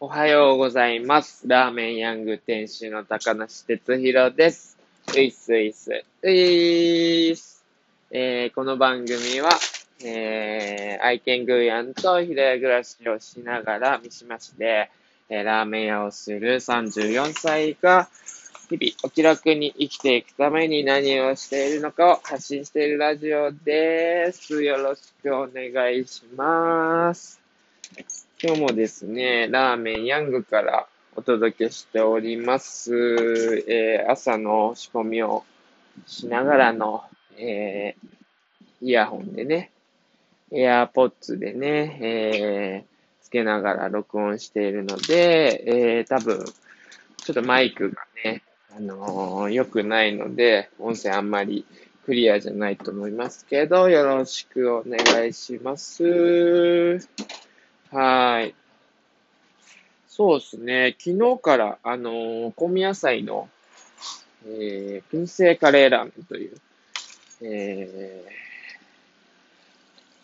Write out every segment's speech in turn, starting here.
おはようございます。ラーメンヤング店主の高梨哲弘です。ういっすいす。ういーす。えー、この番組は、えー、愛犬グーヤンと平屋暮らしをしながら三島市で、えー、ラーメン屋をする34歳が、日々お気楽に生きていくために何をしているのかを発信しているラジオです。よろしくお願いします。今日もですね、ラーメンヤングからお届けしております。えー朝の仕込みをしながらの、えーイヤホンでね、エアポッツでね、えーつけながら録音しているので、えー多分、ちょっとマイクがね、あのー良くないので、音声あんまりクリアじゃないと思いますけど、よろしくお願いします。はい。そうですね。昨日から、あのー香味野菜の、えー、燻製カレーラーメンという、え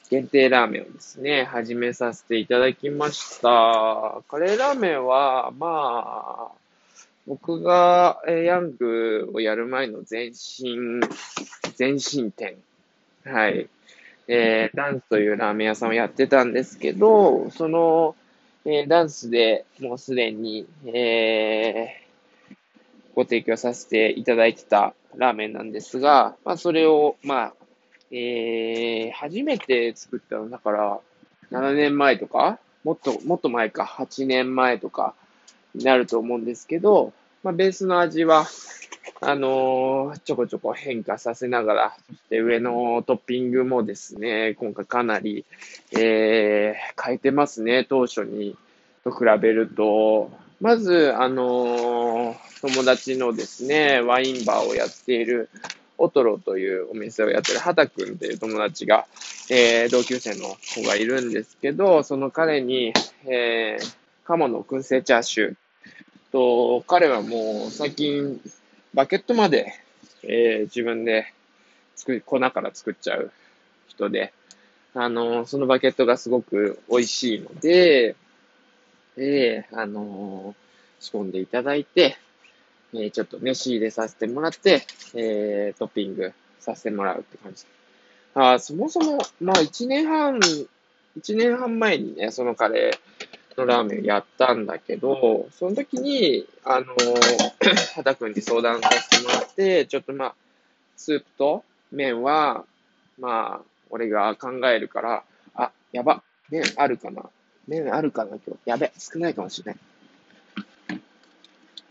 ー、限定ラーメンをですね、始めさせていただきました。カレーラーメンは、まあ、僕が、えーヤングをやる前の前身、前身店。はい。えーダンスというラーメン屋さんをやってたんですけど、その、えーダンスでもうすでに、えーご提供させていただいてたラーメンなんですが、まあ、それを、まあ、えー初めて作ったのだから、7年前とか、もっと、もっと前か、8年前とかになると思うんですけど、まあ、ベースの味は、あのーちょこちょこ変化させながら、そして上のトッピングもですね、今回かなり、えー変えてますね、当初に、と比べると。まず、あのー友達のですね、ワインバーをやっている、オトロというお店をやってる畑くんっていう友達が、えー同級生の子がいるんですけど、その彼に、えー鴨の燻製チャーシューと、彼はもう最近、バケットまで、えー自分で作り、粉から作っちゃう人で、あの、そのバケットがすごく美味しいので、えーあの仕込んでいただいて、えーちょっとね、仕入れさせてもらって、えートッピングさせてもらうって感じ。あそもそも、まあ、一年半、一年半前にね、そのカレーのラーメンやったんだけど、その時に、あの、畑くんに相談させてもらって、ちょっとまあ、スープと麺は、まあ、俺が考えるから、あ、やば、麺あるかな麺あるかな今日。やべ、少ないかもしれない。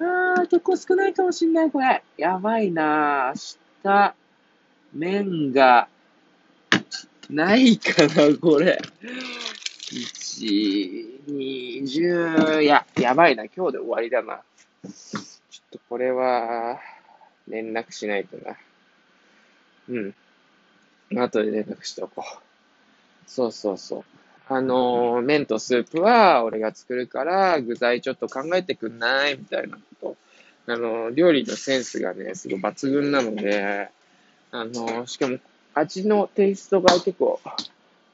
あー、結構少ないかもしれない、これ。やばいな明日、麺が、ないかな、これ。1、20、や、やばいな、今日で終わりだな。ちょっとこれは、連絡しないとな。うん。後で連絡しておこう。そうそうそう。あのー麺とスープは俺が作るから、具材ちょっと考えてくんない？みたいなこと。あのー料理のセンスがね、すごい抜群なので、あのーしかも味のテイストが結構、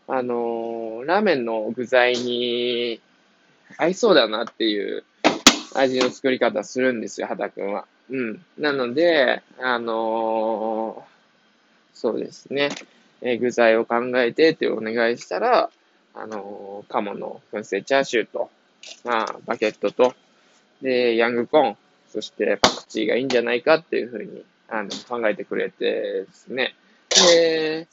あのーラーメンの具材に合いそうだなっていう味の作り方するんですよ、畑くんは。うん。なので、あのーそうですね。え具材を考えてってお願いしたら、あのー鴨の燻製チャーシューと、まあ、バケットと、で、ヤングコーン、そしてパクチーがいいんじゃないかっていうふうに、あの、考えてくれてですね。で、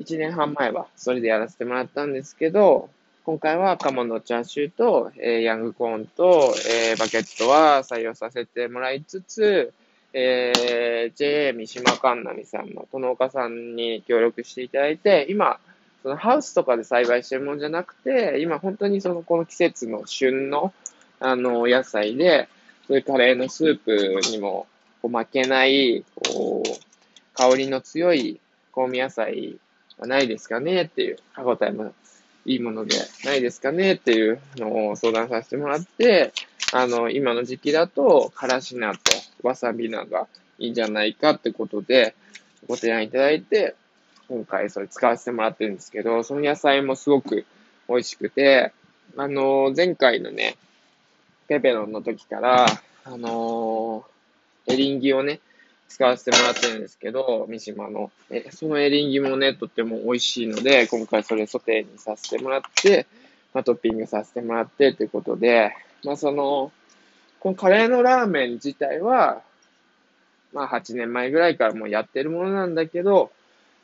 1年半前はそれでやらせてもらったんですけど、今回は鴨のチャーシューと、えーヤングコーンと、えーバケットは採用させてもらいつつ、えー JA 三島神奈美さんの殿岡さんに協力していただいて、今、そのハウスとかで栽培してるものじゃなくて、今本当にそのこの季節の旬の、あの、野菜で、そういうカレーのスープにもこう負けない、こう、香りの強い香味野菜ないですかね？っていう、歯応えもいいものでないですかね？っていうのを相談させてもらって、あの、今の時期だと、からし菜とわさび菜がいいんじゃないかってことで、ご提案いただいて、今回それ使わせてもらってるんですけど、その野菜もすごく美味しくて、あの、前回のね、ペペロンの時から、あの、エリンギをね、使わせてもらってるんですけど、三島の。え、そのエリンギもね、とっても美味しいので、今回それソテーにさせてもらって、まあ、トッピングさせてもらってということで、まあその、このカレーのラーメン自体は、まあ8年前ぐらいからもうやってるものなんだけど、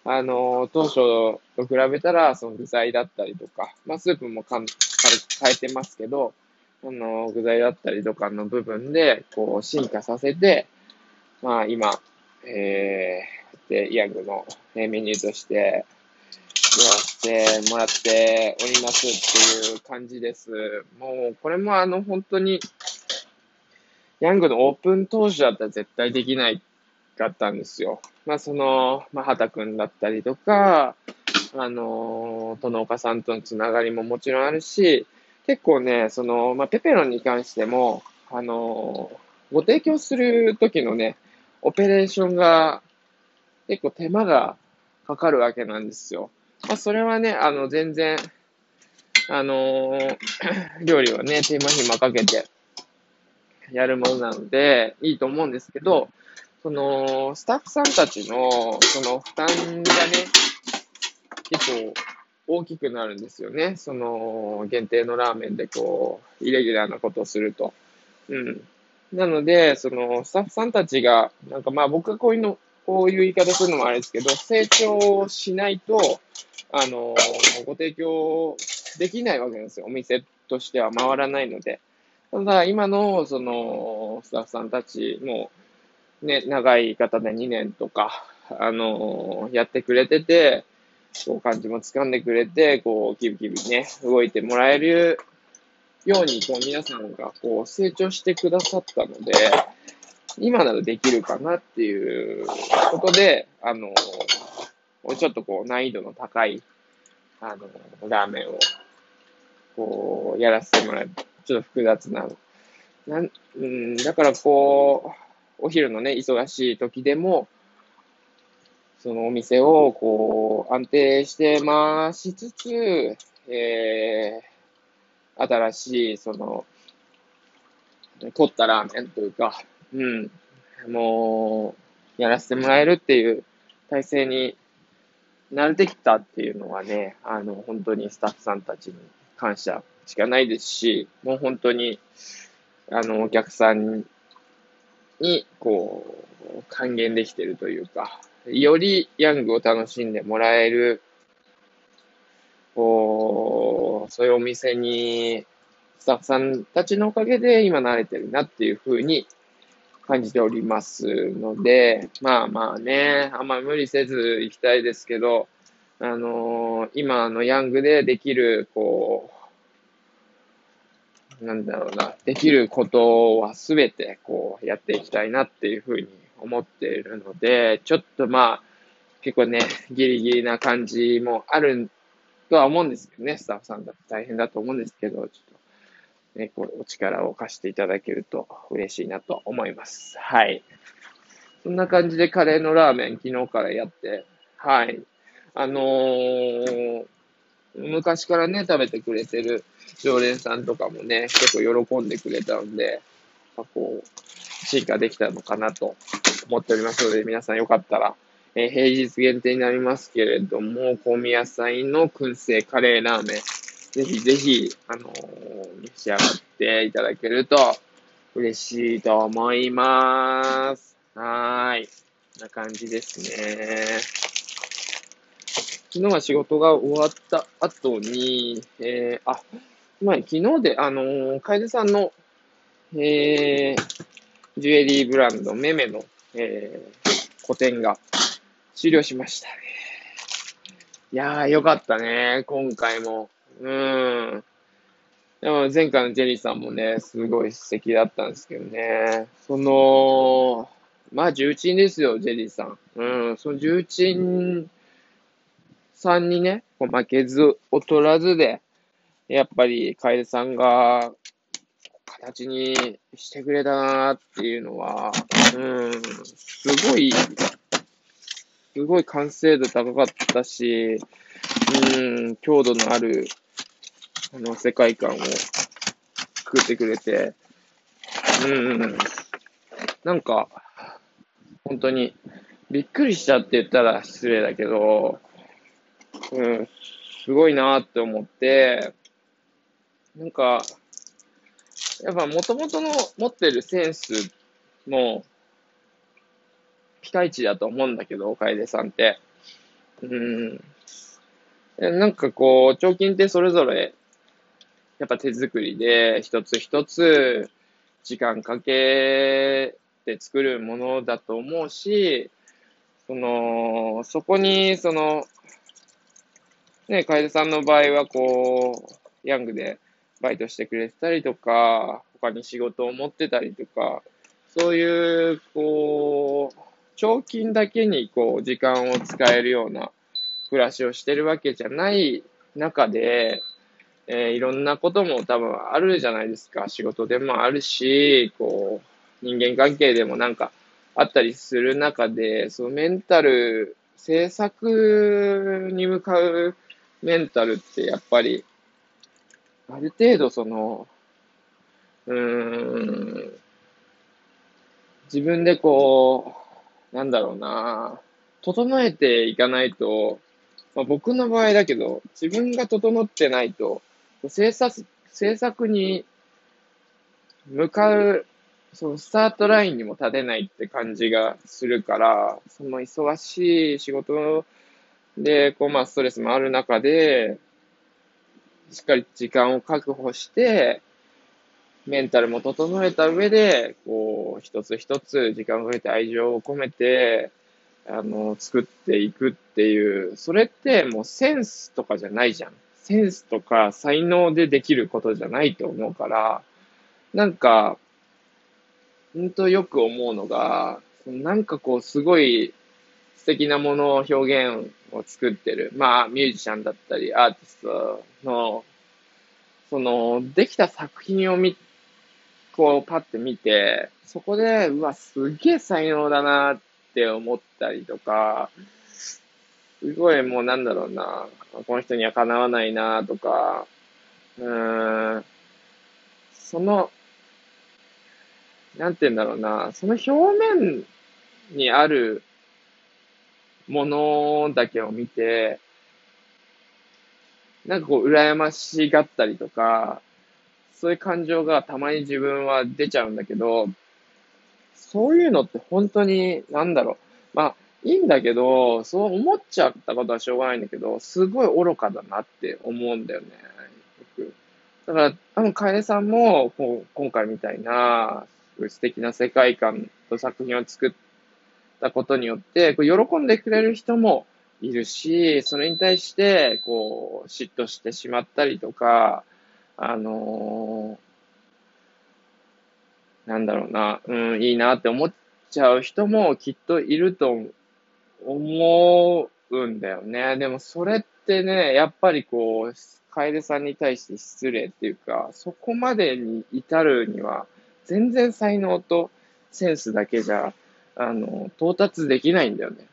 あの、当初と比べたら、その具材だったりとか、まあスープもかん軽く変えてますけど、あの、具材だったりとかの部分で、こう、進化させて、まあ今、えー、で、ヤングのメニューとして、やってもらっておりますっていう感じです。もう、これもあの、本当に、ヤングのオープン当初だったら絶対できないかったんですよ。まあ、その、まあ、畑くんだったりとか、あの、殿岡さんとのつながりももちろんあるし、結構ね、その、まあ、ペペロンに関しても、あの、ご提供するときのね、オペレーションが結構手間がかかるわけなんですよ。まあ、それはね、あの、全然、あのー、料理はね、手間暇かけてやるものなので、いいと思うんですけど、その、スタッフさんたちの、その負担がね、結構大きくなるんですよね。その、限定のラーメンでこう、イレギュラーなことをすると。うん。なので、その、スタッフさんたちが、なんかまあ僕がこういうの、こういう言い方するのもあれですけど、成長しないと、あの、ご提供できないわけなんですよ。お店としては回らないので。ただ、今の、その、スタッフさんたちも、ね、長い方で2年とか、あのやってくれてて、こう、感じも掴んでくれて、こう、キビキビね、動いてもらえるように、こう、皆さんが、こう、成長してくださったので、今ならできるかなっていうことで、あの、ちょっとこう、難易度の高い、あの、ラーメンを、こう、やらせてもらう。ちょっと複雑な、なん、うん、だからこう、お昼のね、忙しい時でも、そのお店を、こう、安定して回しつつ、えー、新しい、その、凝ったラーメンというか、うん、もう、やらせてもらえるっていう体制に慣れてきたっていうのはね、あの、本当にスタッフさんたちに感謝しかないですし、もう本当に、あの、お客さんに、こう、還元できてるというか、よりヤングを楽しんでもらえる、こう、そういうお店に、スタッフさんたちのおかげで今慣れてるなっていうふうに感じておりますので、まあまあね、あんま無理せず行きたいですけど、あのー、今のヤングでできる、こう、なんだろうな、できることはすべて、こう、やっていきたいなっていうふうに思っているので、ちょっとまあ、結構ね、ギリギリな感じもあるとは思うんですけどね、スタッフさんだって大変だと思うんですけど、ちょっと、ね、こう、お力を貸していただけると嬉しいなと思います。はい。そんな感じでカレーのラーメン昨日からやって、はい。あのー、昔からね、食べてくれてる常連さんとかもね、結構喜んでくれたので、まあ、こう、進化できたのかなと思っておりますので、皆さんよかったら、えー、平日限定になりますけれども、香味野菜の燻製カレーラーメン、ぜひぜひ、あのー、召し上がっていただけると嬉しいと思います。はーい。こんな感じですね。昨日は仕事が終わった後に、えー、あ、ま、昨日で、あのー、楓さんの、えー、ジュエリーブランド、メメの、えー、個展が終了しました。いやー、よかったね、今回も。うん。でも前回のジェリーさんもね、すごい素敵だったんですけどね。その、まあ重鎮ですよ、ジェリーさん。うん、その重鎮さんにね、負けず劣らずで、やっぱり楓さんが形にしてくれたなっていうのは、うん、すごいすごい完成度高かったし、うん、強度のある、あの、世界観を作ってくれて、うん、なんか、本当に、びっくりしたって言ったら失礼だけど、うん、すごいなって思って、なんか、やっぱ元々の持ってるセンスも、ピカイチだと思うんだけど、楓さんって。うん。なんかこう、彫金ってそれぞれ、やっぱ手作りで、一つ一つ時間かけて作るものだと思うし、その、そこに、その、ね、楓さんの場合はこう、ヤングでバイトしてくれてたりとか、他に仕事を持ってたりとか、そういう、こう、彫金だけにこう、時間を使えるような暮らしをしてるわけじゃない中で、えー、いろんなことも多分あるじゃないですか。仕事でもあるし、こう、人間関係でもなんかあったりする中で、そのメンタル、制作に向かうメンタルってやっぱり、ある程度その、うーん、自分でこう、なんだろうな、整えていかないと、まあ、僕の場合だけど、自分が整ってないと、制作、制作に向かう、そのスタートラインにも立てないって感じがするから、その忙しい仕事で、こう、まあ、ストレスもある中で、しっかり時間を確保して、メンタルも整えた上で、こう、一つ一つ時間をかけて愛情を込めて、あの、作っていくっていう、それってもうセンスとかじゃないじゃん。センスとか才能でできることじゃないと思うから、なんか、ほんとよく思うのが、なんかこうすごい素敵なものを表現を作ってる。まあミュージシャンだったりアーティストの、その、できた作品を見こう、パッて見て、そこで、うわ、すげえ才能だなって思ったりとか、すごいもうなんだろうな、この人にはかなわないなとか、うーん、その、なんて言うんだろうな、その表面にあるものだけを見て、なんかこう、羨ましがったりとか、そういう感情がたまに自分は出ちゃうんだけど、そういうのって本当に、なんだろう。まあ、いいんだけど、そう思っちゃったことはしょうがないんだけど、すごい愚かだなって思うんだよね。だから、多分、楓さんも、こう、今回みたいな、素敵な世界観と作品を作ったことによって、こう喜んでくれる人もいるし、それに対して、こう、嫉妬してしまったりとか、あのー、なんだろうな、うん、いいなって思っちゃう人もきっといると思うんだよね。でもそれってね、やっぱりこう、楓さんに対して失礼っていうか、そこまでに至るには、全然才能とセンスだけじゃ、あの、到達できないんだよね。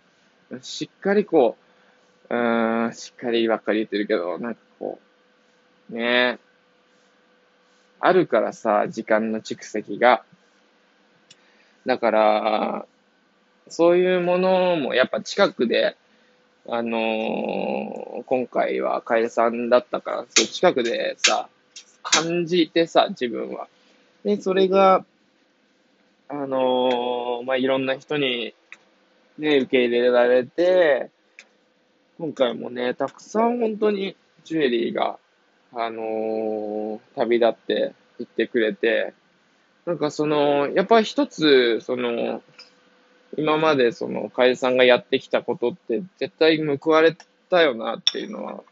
しっかりこう、うん、しっかりばっかり言ってるけど、なんかこう、ねえあるからさ、時間の蓄積が。だから、そういうものもやっぱ近くで、あのー、今回は楓さんだったから、そう近くでさ、感じてさ、自分は。で、それが、あのー、まあ、いろんな人に、ね、受け入れられて、今回もね、たくさん本当にジュエリーがあのー、旅立って行ってくれて、なんかその、やっぱり一つ、その、今までその、楓さんがやってきたことって絶対報われたよなっていうのは、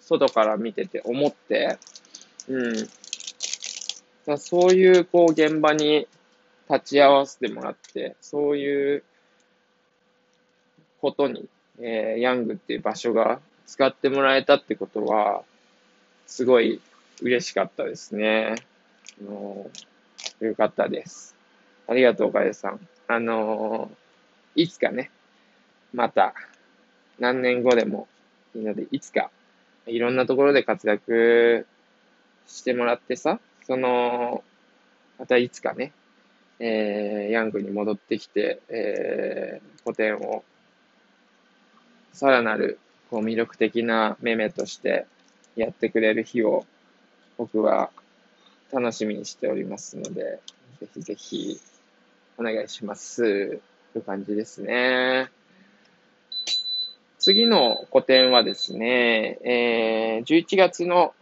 外から見てて思って、うん。だそういうこう現場に立ち会わせてもらって、そういうことに、えー、ヤングっていう場所が使ってもらえたってことは、すごい嬉しかったですね。あのよかったです。ありがとう、かえさん。あのいつかね、また、何年後でもいいので、いつか、いろんなところで活躍してもらってさ、その、またいつかね、えー、ヤングに戻ってきて、えー、古典を、さらなる、こう、魅力的なメメとしてやってくれる日を、僕は楽しみにしておりますので、ぜひぜひ、お願いします。という感じですね。次の個展はですね、えー、11月の、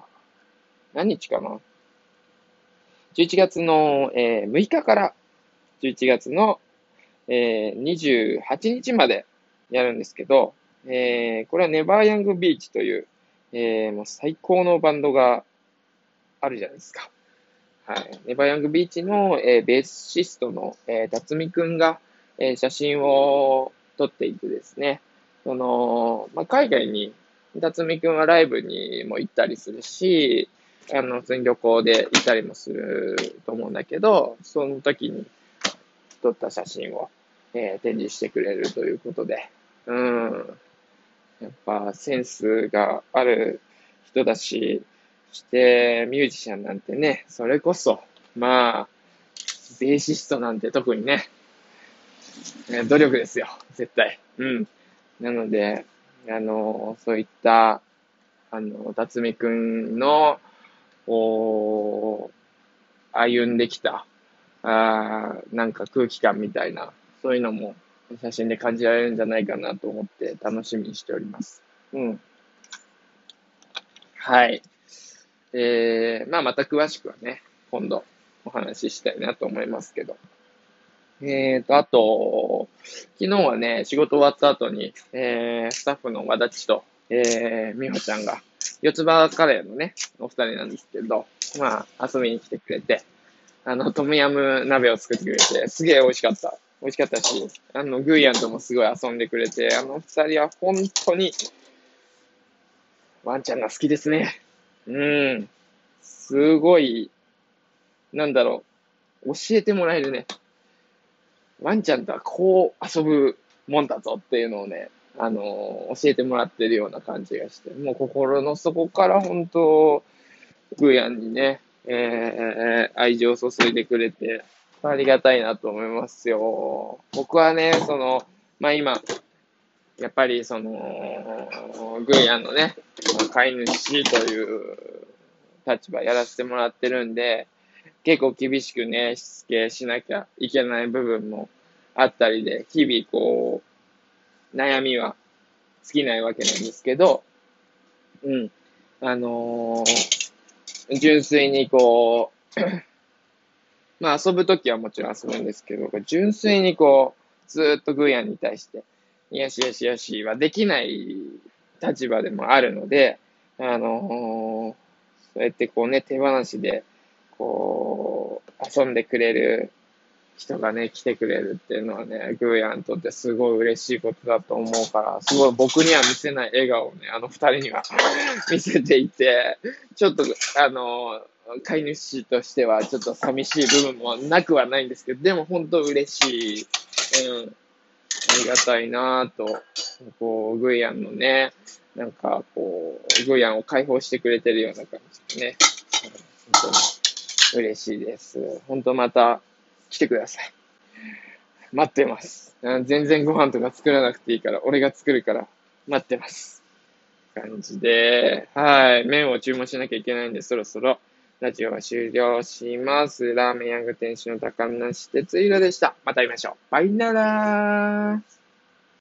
何日かな ?11 月の、えー、6日から11月の、えー、28日までやるんですけど、えー、これはネバーヤングビーチという、えー、もう最高のバンドがあるじゃないですか。はい。ネバヤングビーチの、えー、ベーシストの、えー、辰巳くんが、えー、写真を撮っていてですね、その、まあ、海外に、辰巳くんはライブにも行ったりするし、あの、普通に旅行で行ったりもすると思うんだけど、その時に撮った写真を、えー、展示してくれるということで、うん。やっぱセンスがある人だし、してミュージシャンなんてね、それこそ、まあ、ベーシストなんて特にね、努力ですよ、絶対。うん。なので、あの、そういった、あの、辰巳くんの、お歩んできた、あなんか空気感みたいな、そういうのも写真で感じられるんじゃないかなと思って楽しみにしております。うん。はい。えー、まあまた詳しくはね、今度お話ししたいなと思いますけど。えーと、あと、昨日はね、仕事終わった後に、えー、スタッフの和立と、えー、美穂ちゃんが、四つ葉カレーのね、お二人なんですけど、まあ、遊びに来てくれて、あの、トムヤム鍋を作ってくれて、すげえ美味しかった。美味しかったし、あの、グーヤンともすごい遊んでくれて、あの二人は本当に、ワンちゃんが好きですね。うん。すごい、なんだろう。教えてもらえるね。ワンちゃんとはこう遊ぶもんだぞっていうのをね、あのー、教えてもらってるような感じがして、もう心の底から本当、グーヤンにね、えー、愛情を注いでくれて、ありがたいなと思いますよ。僕はね、その、まあ今、やっぱりその、グーヤンのね、飼い主という立場やらせてもらってるんで、結構厳しくね、しつけしなきゃいけない部分もあったりで、日々こう、悩みは尽きないわけなんですけど、うん。あのー、純粋にこうまあ遊ぶときはもちろん遊ぶんですけど、純粋にこう、ずっとグーヤンに対して、よしよしよしはできない立場でもあるので、あの、そうやってこうね、手放しで、こう、遊んでくれる人がね、来てくれるっていうのはね、グーヤンにとってすごい嬉しいことだと思うから、すごい僕には見せない笑顔をね、あの二人には 見せていて、ちょっと、あの、飼い主としてはちょっと寂しい部分もなくはないんですけど、でも本当嬉しい。うん。ありがたいなぁと、こう、グーヤンのね、なんかこう、グーヤンを解放してくれてるような感じでね、本当に嬉しいです。本当また来てください。待ってます。全然ご飯とか作らなくていいから、俺が作るから待ってます。感じで、はい。麺を注文しなきゃいけないんで、そろそろラジオは終了します。ラーメンヤング店主の高梨哲弘でした。また会いましょう。バイナラー